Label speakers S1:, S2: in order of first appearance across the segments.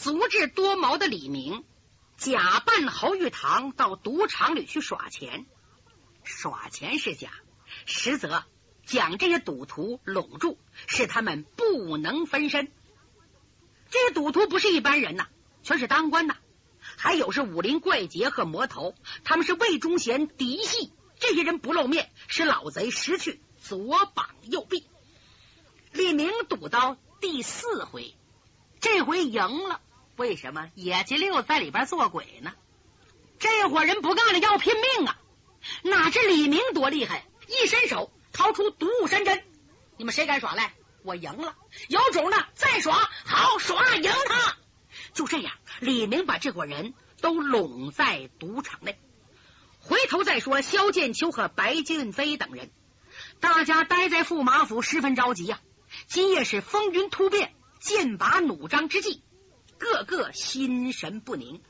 S1: 足智多谋的李明假扮侯玉堂到赌场里去耍钱，耍钱是假，实则将这些赌徒拢住，使他们不能分身。这些赌徒不是一般人呐，全是当官的，还有是武林怪杰和魔头，他们是魏忠贤嫡系。这些人不露面，使老贼失去左膀右臂。李明赌到第四回，这回赢了。为什么野鸡六在里边做鬼呢？这伙人不干了，要拼命啊！哪知李明多厉害，一伸手掏出毒雾山针。你们谁敢耍赖？我赢了，有种的再耍，好耍赢他。就这样，李明把这伙人都拢在赌场内。回头再说，萧剑秋和白剑飞等人，大家待在驸马府，十分着急呀。今夜是风云突变、剑拔弩张之际，个个心神不宁。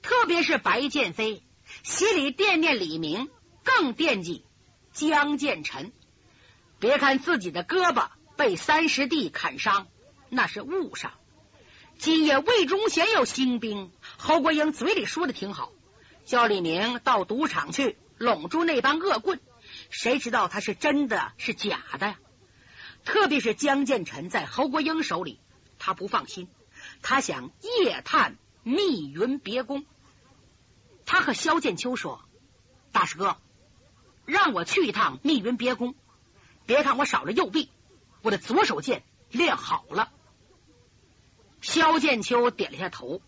S1: 特别是白剑飞，心里惦念李明，更惦记江建臣。别看自己的胳膊被三师弟砍伤，那是误伤。今夜魏忠贤有兴兵，侯国英嘴里说的挺好，叫李明到赌场去拢住那帮恶棍。谁知道他是真的是假的呀？特别是江建臣在侯国英手里，他不放心，他想夜探密云别宫。他和萧剑秋说：“大师哥，让我去一趟密云别宫。别看我少了右臂，我的左手剑练好了。”萧剑秋点了下头：“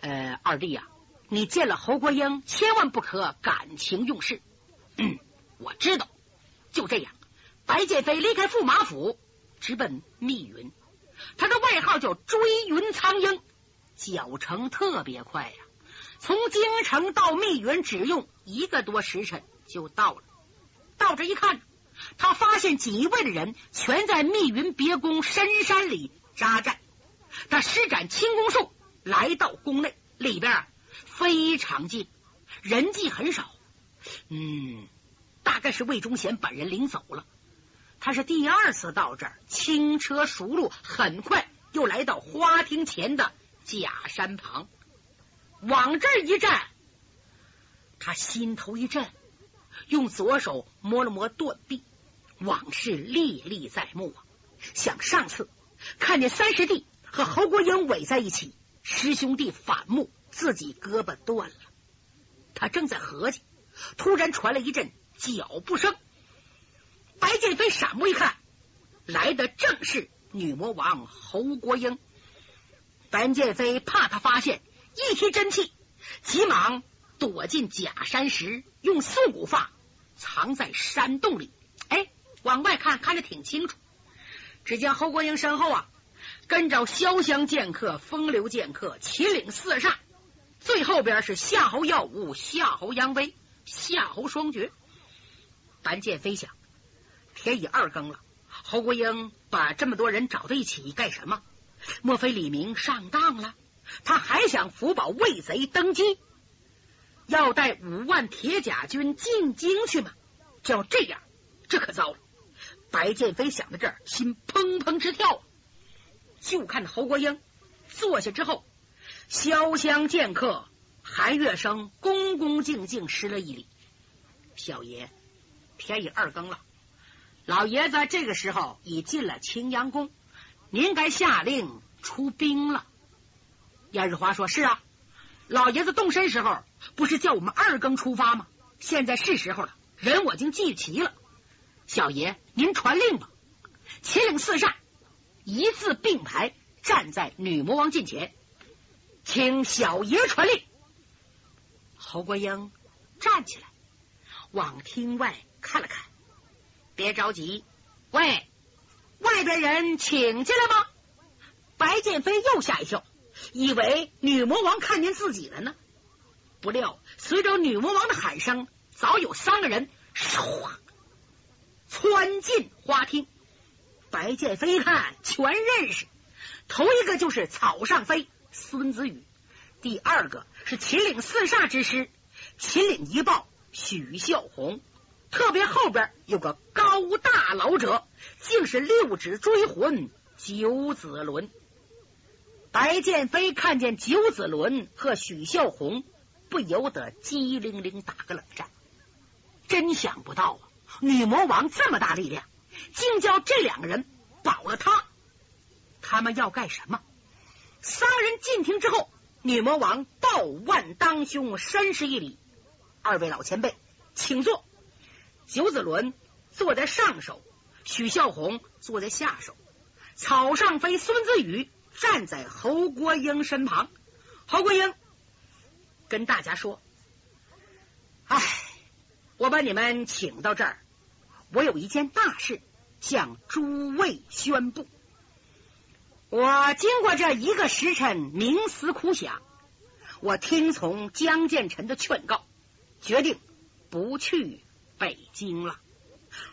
S1: 呃，二弟呀，你见了侯国英，千万不可感情用事。”嗯，我知道。就这样。白剑飞离开驸马府，直奔密云。他的外号叫追云苍鹰，脚程特别快呀。从京城到密云只用一个多时辰就到了。到这一看，他发现锦衣卫的人全在密云别宫深山里扎寨。他施展轻功术来到宫内，里边非常静，人迹很少。嗯，大概是魏忠贤本人领走了。他是第二次到这儿，轻车熟路，很快又来到花厅前的假山旁，往这儿一站，他心头一震，用左手摸了摸断臂，往事历历在目啊！想上次看见三师弟和侯国英围在一起，师兄弟反目，自己胳膊断了。他正在合计，突然传来一阵脚步声。白剑飞闪目一看，来的正是女魔王侯国英。白剑飞怕他发现，一提真气，急忙躲进假山石，用素骨发藏在山洞里。哎，往外看看着挺清楚。只见侯国英身后啊，跟着潇湘剑客、风流剑客、秦岭四煞，最后边是夏侯耀武、夏侯扬威、夏侯双绝。白剑飞想。天已二更了，侯国英把这么多人找到一起干什么？莫非李明上当了？他还想福保魏贼登基，要带五万铁甲军进京去吗？照这样，这可糟了！白剑飞想到这儿，心砰砰直跳。就看侯国英坐下之后，潇湘剑客韩月生恭恭敬敬施了一礼：“小爷，天已二更了。”老爷子这个时候已进了青阳宫，您该下令出兵了。燕日华说：“是啊，老爷子动身时候不是叫我们二更出发吗？现在是时候了，人我已经聚齐了。小爷您传令吧。”秦岭四煞一字并排站在女魔王近前，请小爷传令。侯国英站起来，往厅外看了看。别着急，喂，外边人请进来吗？白剑飞又吓一跳，以为女魔王看见自己了呢。不料随着女魔王的喊声，早有三个人唰窜进花厅。白剑飞一看全认识，头一个就是草上飞孙子羽，第二个是秦岭四煞之师秦岭一豹许孝宏。特别后边有个高大老者，竟是六指追魂九子轮。白剑飞看见九子伦和许孝宏，不由得机灵灵打个冷战。真想不到啊，女魔王这么大力量，竟叫这两个人保了他。他们要干什么？三人进庭之后，女魔王道万当胸，深施一礼：“二位老前辈，请坐。”九子伦坐在上首，许孝宏坐在下首，草上飞孙子宇。站在侯国英身旁，侯国英跟大家说：“哎，我把你们请到这儿，我有一件大事向诸位宣布。我经过这一个时辰冥思苦想，我听从江建臣的劝告，决定不去北京了。”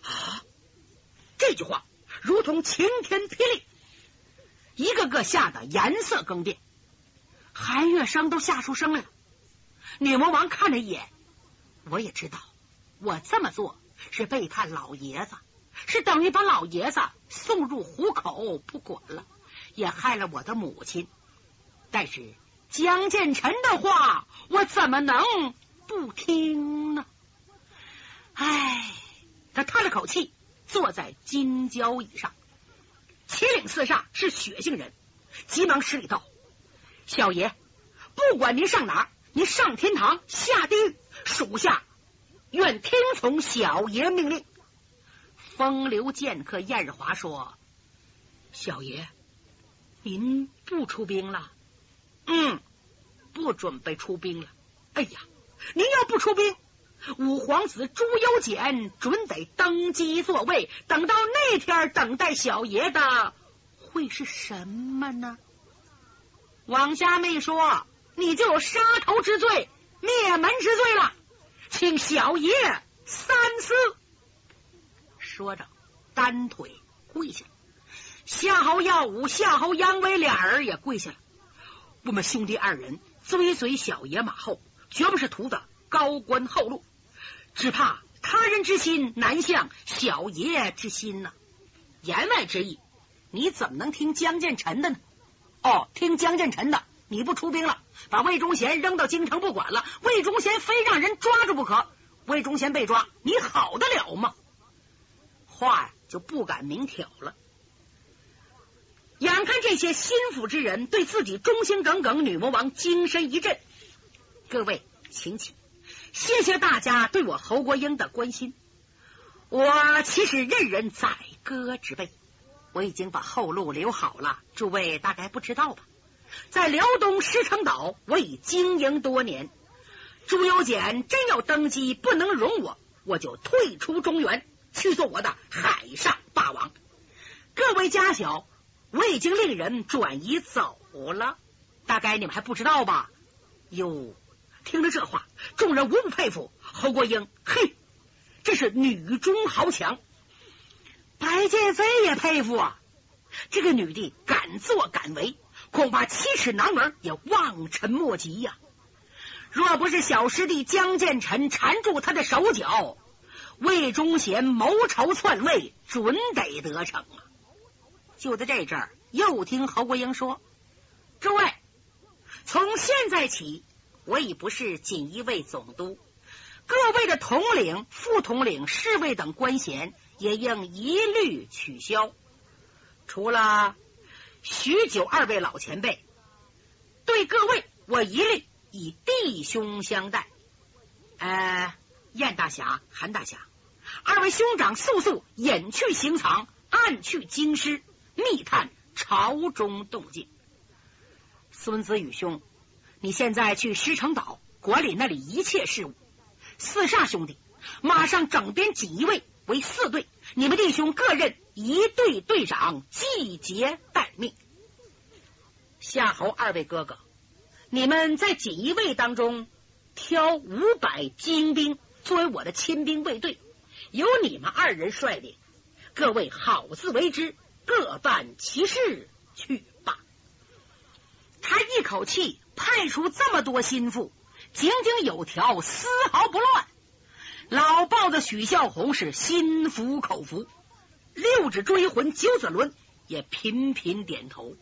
S1: 啊，这句话如同晴天霹雳。一个个吓得颜色更变，韩月生都吓出声来了。女魔王看了一眼，我也知道，我这么做是背叛老爷子，是等于把老爷子送入虎口不管了，也害了我的母亲。但是江建成的话，我怎么能不听？唉，他叹了口气，坐在金交椅上。七岭四煞是血性人，急忙施礼道：“小爷，不管您上哪儿，您上天堂下地狱，属下愿听从小爷命令。”风流剑客燕日华说：“小爷，您不出兵了？嗯，不准备出兵了。哎呀，您要不出兵。”五皇子朱由检准得登基坐位，等到那天，等待小爷的会是什么呢？王家妹说：“你就有杀头之罪、灭门之罪了，请小爷三思。”说着，单腿跪下。夏侯耀武、夏侯扬威俩人也跪下了。我们兄弟二人追随小爷马后，绝不是图的高官厚禄。只怕他人之心难向小爷之心呐。言外之意，你怎么能听江建成的呢？哦，听江建成的，你不出兵了，把魏忠贤扔到京城不管了，魏忠贤非让人抓住不可。魏忠贤被抓，你好得了吗？话呀，就不敢明挑了。眼看这些心腹之人对自己忠心耿耿，女魔王精神一振。各位，请起。谢谢大家对我侯国英的关心。我其实任人宰割之辈，我已经把后路留好了。诸位大概不知道吧？在辽东石城岛，我已经营多年。朱由检真要登基，不能容我，我就退出中原，去做我的海上霸王。各位家小，我已经令人转移走了，大概你们还不知道吧？哟。听了这话，众人无不佩服侯国英。嘿，这是女中豪强。白剑飞也佩服啊，这个女的敢作敢为，恐怕七尺男儿也望尘莫及呀。若不是小师弟江建成缠住他的手脚，魏忠贤谋朝篡位，准得得逞啊！就在这阵儿，又听侯国英说：“诸位，从现在起。”我已不是锦衣卫总督，各位的统领、副统领、侍卫等官衔也应一律取消。除了许久二位老前辈，对各位我一律以弟兄相待。呃，燕大侠、韩大侠，二位兄长速速隐去行藏，暗去京师，密探朝中动静。孙子与兄。你现在去石城岛管理那里一切事务。四煞兄弟，马上整编锦衣卫为四队，你们弟兄各任一队队长，季节待命。夏侯二位哥哥，你们在锦衣卫当中挑五百精兵作为我的亲兵卫队，由你们二人率领，各位好自为之，各办其事去。他一口气。派出这么多心腹，井井有条，丝毫不乱。老豹子许孝宏是心服口服，六指追魂九子伦也频频点头。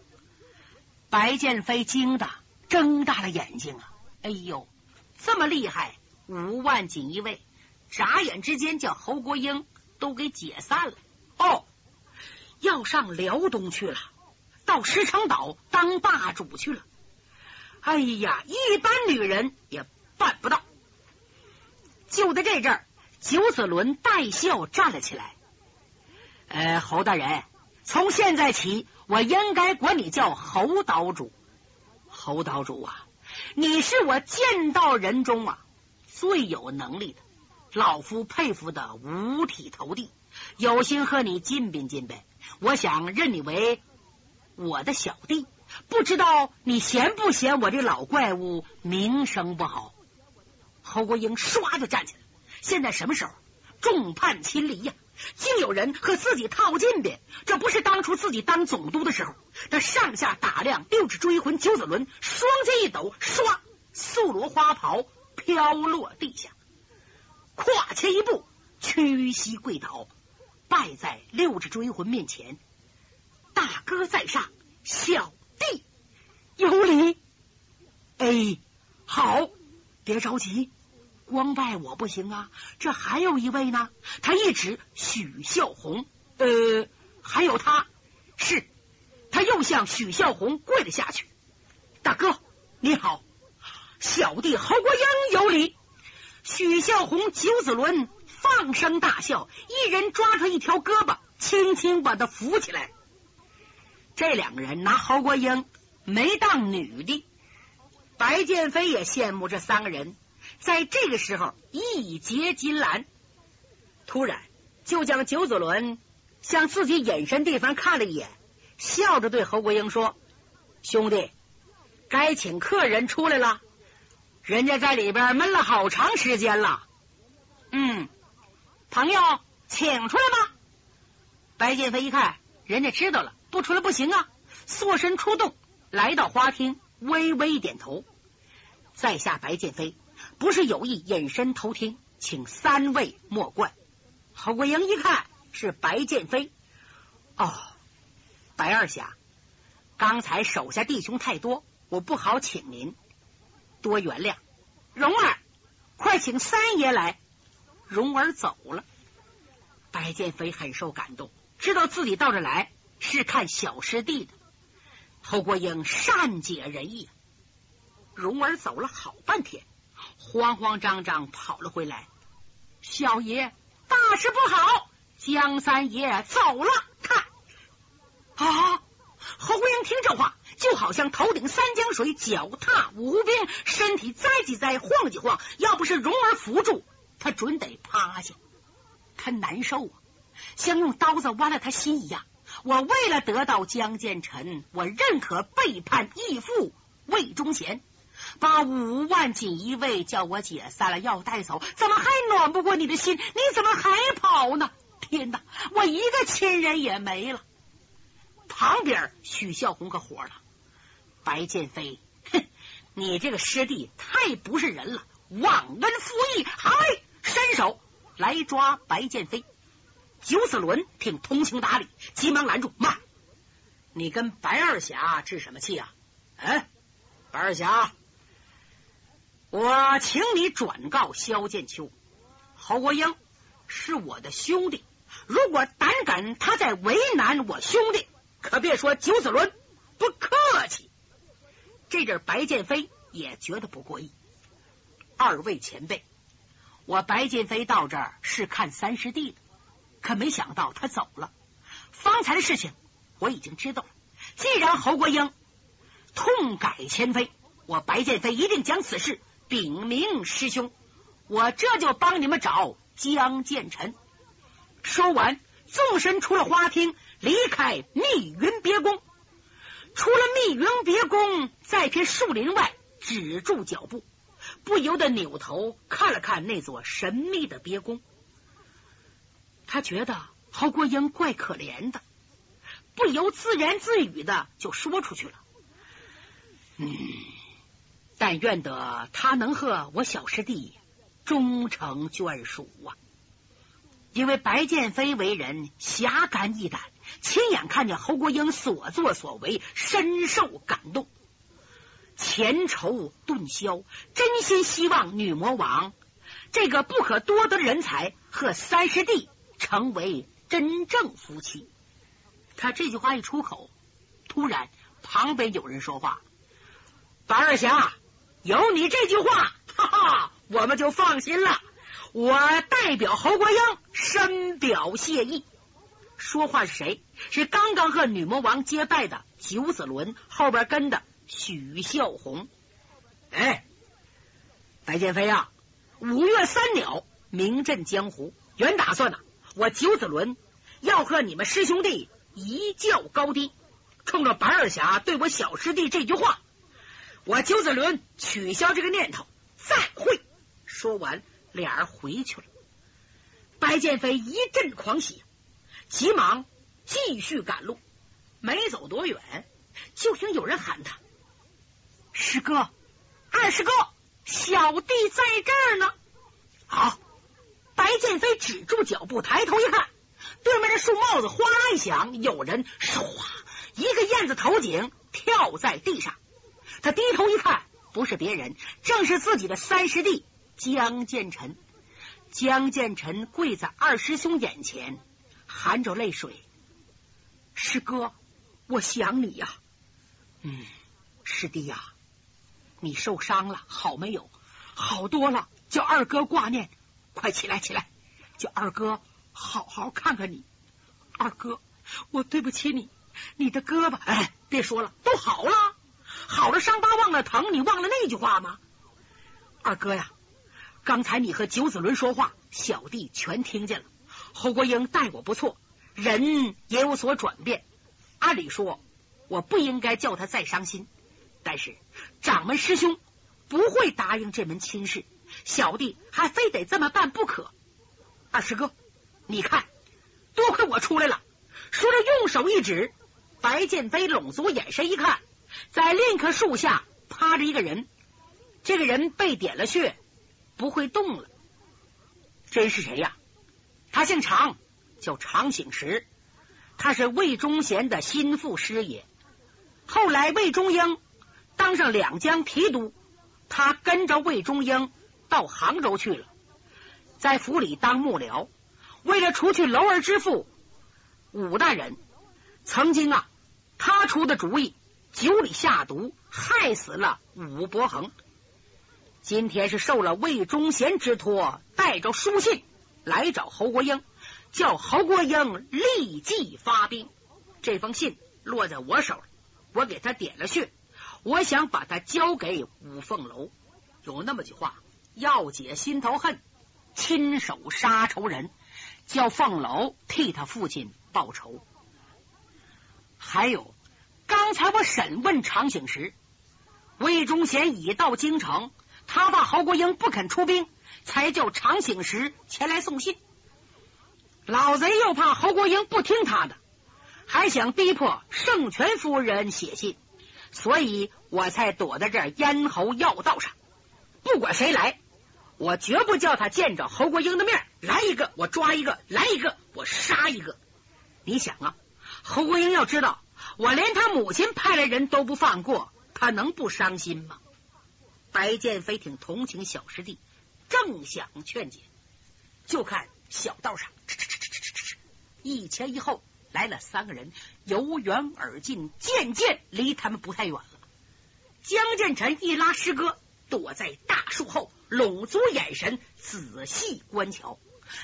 S1: 白剑飞惊的睁大了眼睛啊！哎呦，这么厉害，五万锦衣卫，眨眼之间叫侯国英都给解散了。哦，要上辽东去了，到石城岛当霸主去了。哎呀，一般女人也办不到。就在这阵儿，九子伦带笑站了起来。呃，侯大人，从现在起，我应该管你叫侯岛主。侯岛主啊，你是我见到人中啊最有能力的，老夫佩服的五体投地，有心和你进禀进禀。我想认你为我的小弟，不知道你嫌不嫌我这老怪物名声不好？侯国英唰就站起来。现在什么时候？众叛亲离呀！竟有人和自己套近的，这不是当初自己当总督的时候，他上下打量六指追魂九子轮，双肩一抖，唰，素罗花袍飘落地下，跨前一步，屈膝跪倒，拜在六指追魂面前。哥在上，小弟有礼。哎，好，别着急。光拜我不行啊，这还有一位呢。他一指许孝红，呃，还有他，是他又向许孝红跪了下去。大哥你好，小弟侯国英有礼。许孝红、九子伦放声大笑，一人抓住一条胳膊，轻轻把他扶起来。这两个人拿侯国英没当女的，白剑飞也羡慕这三个人。在这个时候，一结金兰，突然就将九子伦向自己隐身地方看了一眼，笑着对侯国英说：“兄弟，该请客人出来了，人家在里边闷了好长时间了。嗯，朋友，请出来吧。”白剑飞一看，人家知道了，不出来不行啊，缩身出洞，来到花厅，微微点头，在下白剑飞。不是有意隐身偷听，请三位莫怪。侯国英一看是白剑飞，哦，白二侠，刚才手下弟兄太多，我不好请您，多原谅。蓉儿，快请三爷来。蓉儿走了，白剑飞很受感动，知道自己到这来是看小师弟的。侯国英善解人意，蓉儿走了好半天。慌慌张张跑了回来，小爷大事不好，江三爷走了。看啊！侯国英听这话，就好像头顶三江水，脚踏五湖冰，身体栽几栽，晃几晃。要不是蓉儿扶住，他准得趴下。他难受啊，像用刀子剜了他心一样。我为了得到江建成，我认可背叛义父魏忠贤。把五万锦衣卫叫我解散了，要带走，怎么还暖不过你的心？你怎么还跑呢？天哪，我一个亲人也没了。旁边许孝红可火了，白剑飞，哼，你这个师弟太不是人了，忘恩负义！嗨，伸手来抓白剑飞。九子伦挺通情达理，急忙拦住，慢，你跟白二侠置什么气啊？嗯，白二侠。我请你转告萧剑秋，侯国英是我的兄弟，如果胆敢他再为难我兄弟，可别说九子伦不客气。这阵白剑飞也觉得不过意。二位前辈，我白剑飞到这儿是看三师弟的，可没想到他走了。方才的事情我已经知道了。既然侯国英痛改前非，我白剑飞一定将此事。禀明师兄，我这就帮你们找江建臣。说完，纵身出了花厅，离开密云别宫。出了密云别宫，在片树林外止住脚步，不由得扭头看了看那座神秘的别宫。他觉得侯国英怪可怜的，不由自言自语的就说出去了：“嗯。”但愿得他能和我小师弟终成眷属啊！因为白剑飞为人侠肝义胆，亲眼看见侯国英所作所为，深受感动，前仇顿消，真心希望女魔王这个不可多得的人才和三师弟成为真正夫妻。他这句话一出口，突然旁边有人说话：“白二侠，有你这句话，哈哈，我们就放心了。我代表侯国英深表谢意。”说话是谁？是刚刚和女魔王结拜的九子伦，后边跟的许孝红。哎，白剑飞啊，五岳三鸟名震江湖，原打算呢，我九子伦要和你们师兄弟。一较高低，冲着白二侠对我小师弟这句话，我九子伦取消这个念头。再会。说完，俩人回去了。白剑飞一阵狂喜，急忙继续赶路。没走多远，就听有人喊他：“师哥，二师哥，小弟在这儿呢。”好，白剑飞止住脚步，抬头一看。对面的树帽子哗啦一响，有人唰一个燕子头颈跳在地上。他低头一看，不是别人，正是自己的三师弟江建臣。江建臣跪在二师兄眼前，含着泪水：“师哥，我想你呀。”“嗯，师弟呀，你受伤了，好没有？好多了，叫二哥挂念。快起来，起来，叫二哥。”好好看看你，二哥，我对不起你，你的胳膊，哎，别说了，都好了，好了，伤疤忘了疼，你忘了那句话吗？二哥呀，刚才你和九子伦说话，小弟全听见了。侯国英待我不错，人也有所转变。按理说，我不应该叫他再伤心，但是掌门师兄不会答应这门亲事，小弟还非得这么办不可。二师哥。你看，多亏我出来了。说着，用手一指，白剑飞拢足眼神一看，在另一棵树下趴着一个人。这个人被点了穴，不会动了。这人是谁呀？他姓常，叫常醒时。他是魏忠贤的心腹师爷。后来魏忠英当上两江提督，他跟着魏忠英到杭州去了，在府里当幕僚。为了除去娄儿之父武大人，曾经啊，他出的主意，酒里下毒，害死了武伯衡。今天是受了魏忠贤之托，带着书信来找侯国英，叫侯国英立即发兵。这封信落在我手里，我给他点了穴，我想把他交给五凤楼。有那么句话：要解心头恨，亲手杀仇人。叫凤楼替他父亲报仇。还有，刚才我审问常醒时，魏忠贤已到京城，他怕侯国英不肯出兵，才叫常醒时前来送信。老贼又怕侯国英不听他的，还想逼迫圣权夫人写信，所以我才躲在这咽喉要道上。不管谁来。我绝不叫他见着侯国英的面，来一个我抓一个，来一个我杀一个。你想啊，侯国英要知道我连他母亲派来人都不放过，他能不伤心吗？白剑飞挺同情小师弟，正想劝解，就看小道上哧哧哧哧哧哧，一前一后来了三个人，由远而近，渐渐离他们不太远了。江建臣一拉师哥，躲在大树后。拢足眼神，仔细观瞧，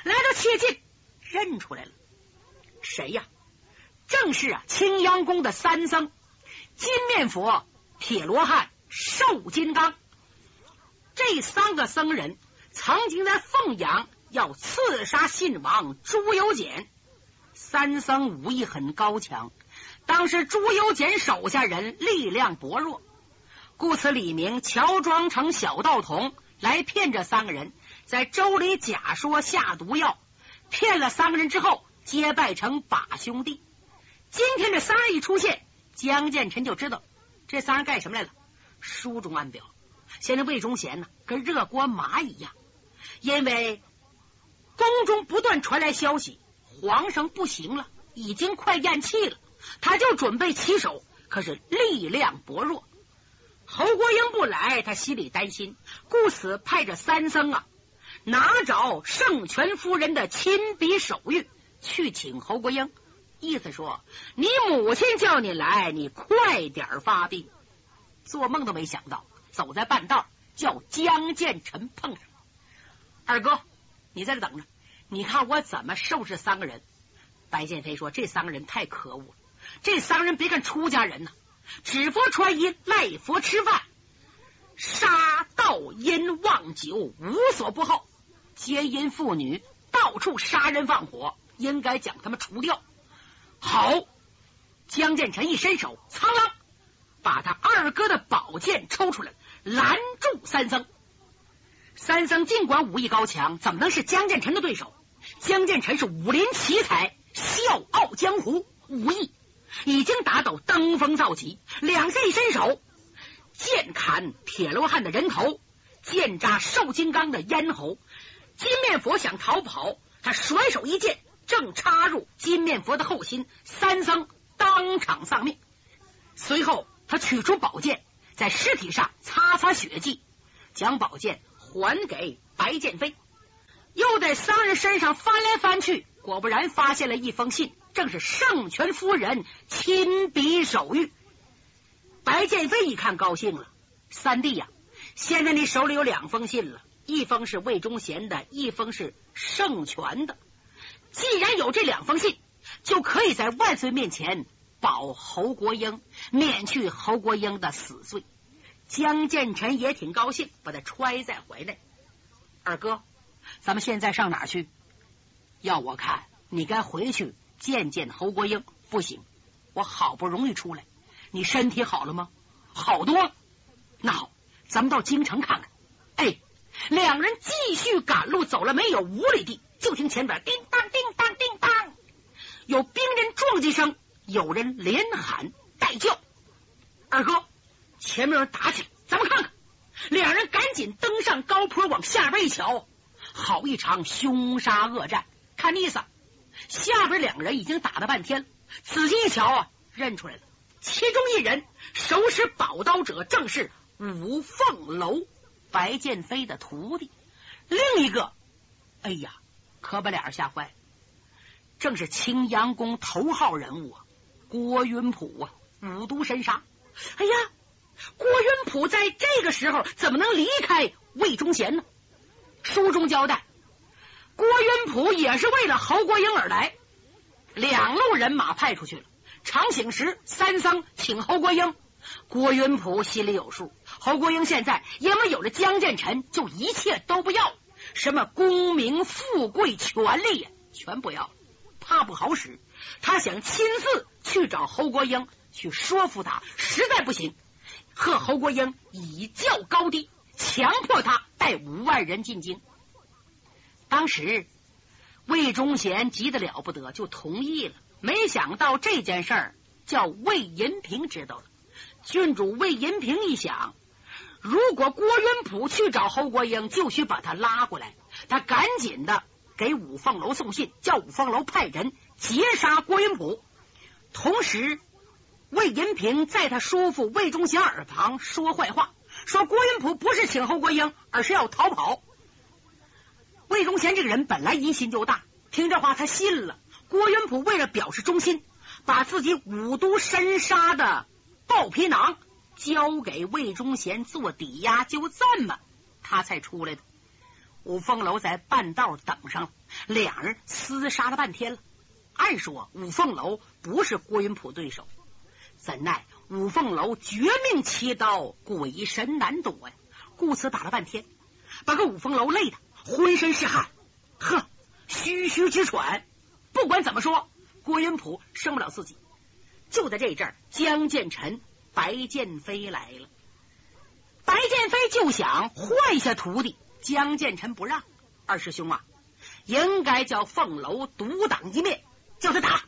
S1: 来到切近，认出来了，谁呀？正是啊，青阳宫的三僧：金面佛、铁罗汉、瘦金刚。这三个僧人曾经在凤阳要刺杀信王朱由检，三僧武艺很高强，当时朱由检手下人力量薄弱，故此李明乔装成小道童。来骗这三个人，在粥里假说下毒药，骗了三个人之后，结拜成把兄弟。今天这三人一出现，江建臣就知道这三人干什么来了。书中暗表，现在魏忠贤呢，跟热锅蚂蚁一样，因为宫中不断传来消息，皇上不行了，已经快咽气了，他就准备起手，可是力量薄弱。侯国英不来，他心里担心，故此派着三僧啊，拿着圣权夫人的亲笔手谕去请侯国英，意思说你母亲叫你来，你快点发兵。做梦都没想到，走在半道，叫江建成碰上。二哥，你在这等着，你看我怎么收拾三个人。白剑飞说：“这三个人太可恶了，这三个人别看出家人呢。”指佛穿衣，赖佛吃饭，杀盗淫妄酒，无所不好；奸淫妇女，到处杀人放火，应该将他们除掉。好，江建成一伸手，苍啷，把他二哥的宝剑抽出来，拦住三僧。三僧尽管武艺高强，怎么能是江建成的对手？江建成是武林奇才，笑傲江湖，武艺。已经达到登峰造极，两下一伸手，剑砍铁罗汉的人头，剑扎瘦金刚的咽喉。金面佛想逃跑，他甩手一剑，正插入金面佛的后心，三僧当场丧命。随后，他取出宝剑，在尸体上擦擦血迹，将宝剑还给白剑飞，又在三人身上翻来翻去，果不然发现了一封信。正是圣权夫人亲笔手谕。白剑飞一看，高兴了：“三弟呀，现在你手里有两封信了，一封是魏忠贤的，一封是圣权的。既然有这两封信，就可以在万岁面前保侯国英，免去侯国英的死罪。”江建成也挺高兴，把他揣在怀内。二哥，咱们现在上哪去？要我看，你该回去。见见侯国英不行，我好不容易出来，你身体好了吗？好多了。那好，咱们到京城看看。哎，两人继续赶路，走了没有五里地，就听前边叮当叮当叮当，有兵人撞击声，有人连喊带叫。二哥，前面有人打起来，咱们看看。两人赶紧登上高坡，往下边一瞧，好一场凶杀恶战，看那意思。下边两个人已经打了半天了，仔细一瞧啊，认出来了。其中一人手持宝刀者，正是五凤楼白剑飞的徒弟；另一个，哎呀，可把俩人吓坏了，正是青阳宫头号人物啊，郭云普啊，五毒神杀。哎呀，郭云普在这个时候怎么能离开魏忠贤呢？书中交代。郭云普也是为了侯国英而来，两路人马派出去了。长醒时，三僧请侯国英，郭云普心里有数。侯国英现在因为有了江建臣，就一切都不要，什么功名、富贵、权力，全不要，怕不好使。他想亲自去找侯国英，去说服他，实在不行，和侯国英以较高低，强迫他带五万人进京。当时魏忠贤急得了不得，就同意了。没想到这件事儿叫魏银平知道了。郡主魏银平一想，如果郭云普去找侯国英，就需把他拉过来。他赶紧的给五凤楼送信，叫五凤楼派人截杀郭云普。同时，魏银平在他叔父魏忠贤耳旁说坏话，说郭云普不是请侯国英，而是要逃跑。贤这个人本来疑心就大，听这话他信了。郭云普为了表示忠心，把自己五毒神杀的豹皮囊交给魏忠贤做抵押，就这么他才出来的。五凤楼在半道等上了，两人厮杀了半天了。按说五凤楼不是郭云普对手，怎奈五凤楼绝命奇刀，鬼神难躲呀，故此打了半天，把个五凤楼累的。浑身是汗，呵，吁吁直喘。不管怎么说，郭云普生不了自己。就在这阵儿，江建臣、白剑飞来了。白剑飞就想换下徒弟，江建臣不让。二师兄啊，应该叫凤楼独挡一面，叫他打。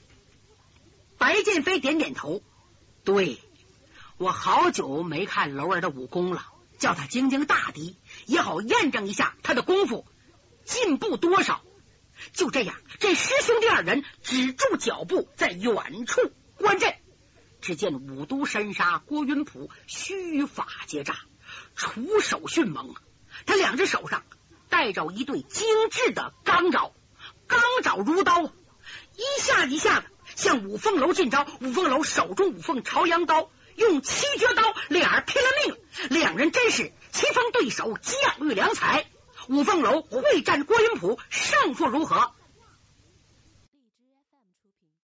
S1: 白剑飞点点头，对我好久没看楼儿的武功了，叫他惊惊大敌。也好验证一下他的功夫进步多少。就这样，这师兄弟二人止住脚步，在远处观阵。只见五都山沙郭云普须发结扎，出手迅猛。他两只手上带着一对精致的钢爪，钢爪如刀，一下一下的向五凤楼进招。五凤楼手中五凤朝阳刀，用七绝刀，俩人拼了命。两人真是棋逢对手，将遇良才。五凤楼会战郭云普，胜负如何？